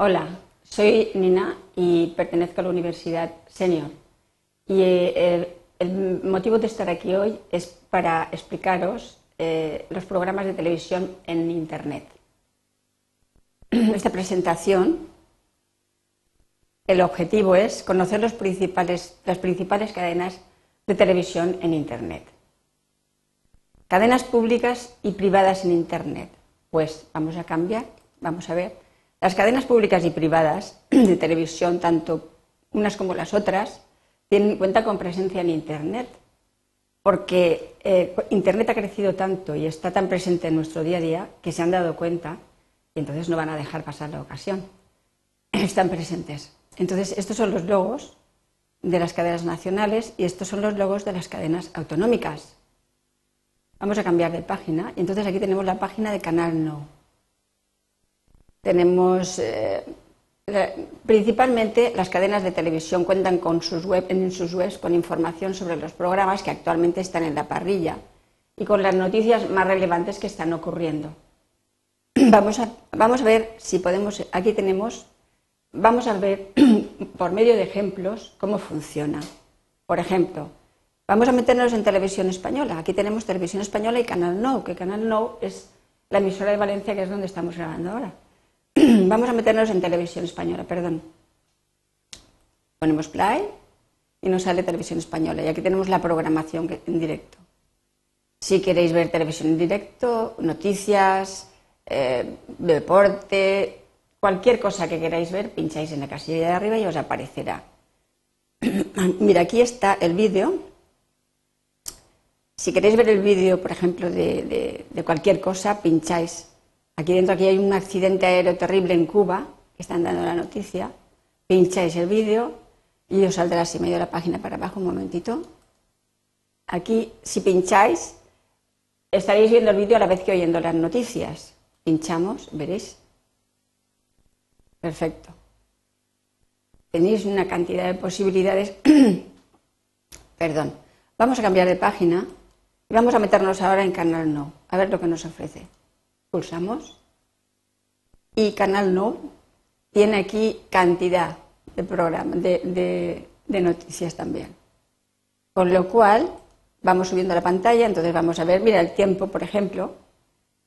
Hola, soy Nina y pertenezco a la Universidad Senior. Y eh, el, motivo de estar aquí hoy es para explicaros eh, los programas de televisión en Internet. Esta presentación, el objetivo es conocer las principales cadenas de televisión en Internet. Cadenas públicas y privadas en Internet. Pues vamos a cambiar, vamos a ver. Las cadenas públicas y privadas de televisión, tanto unas como las otras, tienen cuenta con presencia en Internet, porque eh, Internet ha crecido tanto y está tan presente en nuestro día a día que se han dado cuenta y entonces no van a dejar pasar la ocasión. Están presentes. Entonces, estos son los logos de las cadenas nacionales y estos son los logos de las cadenas autonómicas. Vamos a cambiar de página y entonces aquí tenemos la página de Canal No. Tenemos eh, principalmente las cadenas de televisión cuentan con sus web, en sus webs con información sobre los programas que actualmente están en la parrilla y con las noticias más relevantes que están ocurriendo. Vamos a, vamos a ver si podemos, aquí tenemos, vamos a ver por medio de ejemplos cómo funciona. Por ejemplo, Vamos a meternos en televisión española. Aquí tenemos televisión española y Canal No, que Canal No es la emisora de Valencia, que es donde estamos grabando ahora. Vamos a meternos en televisión española, perdón. Ponemos play y nos sale televisión española. Y aquí tenemos la programación en directo. Si queréis ver televisión en directo, noticias, eh, deporte, cualquier cosa que queráis ver, pincháis en la casilla de arriba y os aparecerá. Mira, aquí está el vídeo si queréis ver el vídeo, por ejemplo, de, cualquier cosa, pincháis. Aquí dentro aquí hay un accidente aéreo terrible en Cuba, que están dando la noticia. Pincháis el vídeo y os saldrá así medio la página para abajo, un momentito. Aquí, si pincháis, estaréis viendo el vídeo a la vez que oyendo las noticias. Pinchamos, veréis. Perfecto. Tenéis una cantidad de posibilidades. Perdón. Vamos a cambiar de página Vamos a meternos ahora en Canal No, a ver lo que nos ofrece. Pulsamos. Y Canal No tiene aquí cantidad de programas, de, noticias también. Con lo cual, vamos subiendo la pantalla, entonces vamos a ver, mira el tiempo, por ejemplo.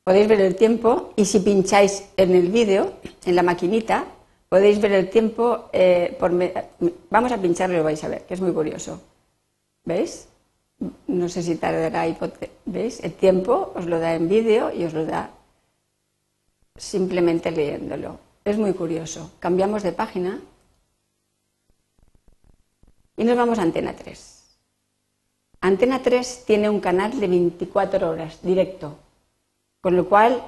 Podéis ver el tiempo y si pincháis en el vídeo, en la maquinita, podéis ver el tiempo. Eh, por vamos a pincharlo y lo vais a ver, que es muy curioso. ¿Veis? no sé si tardará, ¿veis? El tiempo os lo da en vídeo y os lo da simplemente leyéndolo. Es muy curioso. Cambiamos de página y nos vamos a Antena 3. Antena 3 tiene un canal de 24 horas directo, con lo cual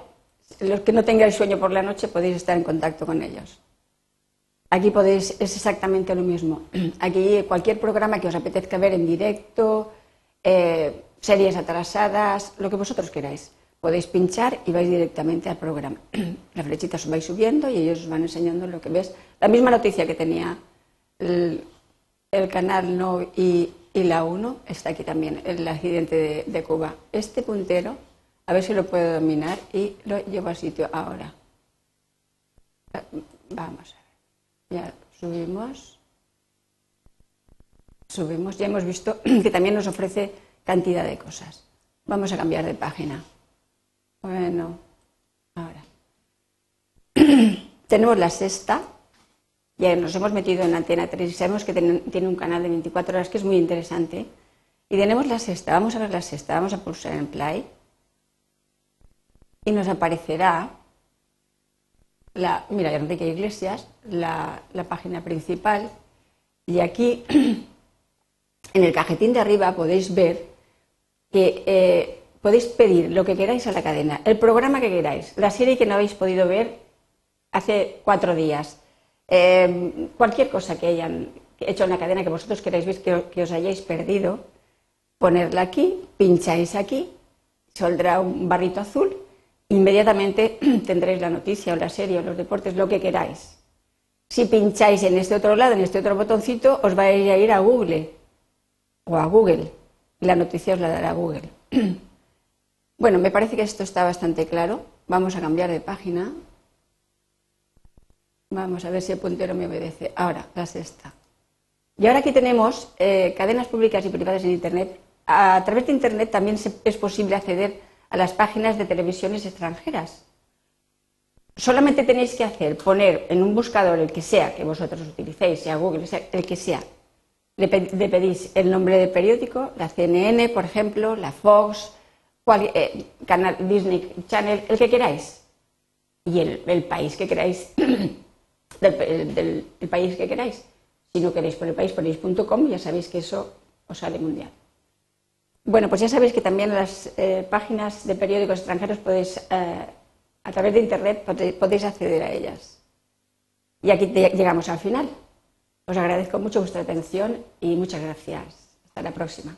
los que no tengáis sueño por la noche podéis estar en contacto con ellos. Aquí podéis, es exactamente lo mismo. Aquí cualquier programa que os apetezca ver en directo, eh, series atrasadas, lo que vosotros queráis. Podéis pinchar y vais directamente al programa. La flechita os vais subiendo y ellos os van enseñando lo que ves. La misma noticia que tenía el, canal No y, la 1 está aquí también, el accidente de, Cuba. Este puntero, a ver si lo puedo dominar y lo llevo al sitio ahora. Vamos a ver. Ya subimos subimos, ya hemos visto que también nos ofrece cantidad de cosas. Vamos a cambiar de página. Bueno, ahora. Tenemos la sexta, ya nos hemos metido en Antena 3 y sabemos que tiene un canal de 24 horas que es muy interesante. Y tenemos la sexta, vamos a ver la sexta, vamos a pulsar en play y nos aparecerá la, mira, Enrique Iglesias, la, la página principal y aquí en el cajetín de arriba podéis ver que eh, podéis pedir lo que queráis a la cadena, el programa que queráis, la serie que no habéis podido ver hace cuatro días, eh, cualquier cosa que hayan hecho en la cadena que vosotros queráis ver que, os hayáis perdido, ponerla aquí, pincháis aquí, saldrá un barrito azul, inmediatamente tendréis la noticia o la serie o los deportes, lo que queráis. Si pincháis en este otro lado, en este otro botoncito, os vais a ir a Google o a Google. La noticia os la dará Google. bueno, me parece que esto está bastante claro. Vamos a cambiar de página. Vamos a ver si el puntero me obedece. Ahora, la sexta. Y ahora aquí tenemos eh, cadenas públicas y privadas en Internet. A, través de Internet también es posible acceder a las páginas de televisiones extranjeras. Solamente tenéis que hacer, poner en un buscador el que sea que vosotros utilicéis, sea Google, sea el que sea, le, pedís el nombre del periódico, la CNN, por ejemplo, la Fox, eh, canal Disney Channel, el que queráis, y el, país que queráis, del, país que queráis. Si no queréis poner país, ponéis .com, ya sabéis que eso os sale mundial. Bueno, pues ya sabéis que también las eh, páginas de periódicos extranjeros podéis, eh, a través de Internet, podéis acceder a ellas. Y aquí llegamos al final. Os agradezco mucho vuestra atención y muchas gracias. Hasta la próxima.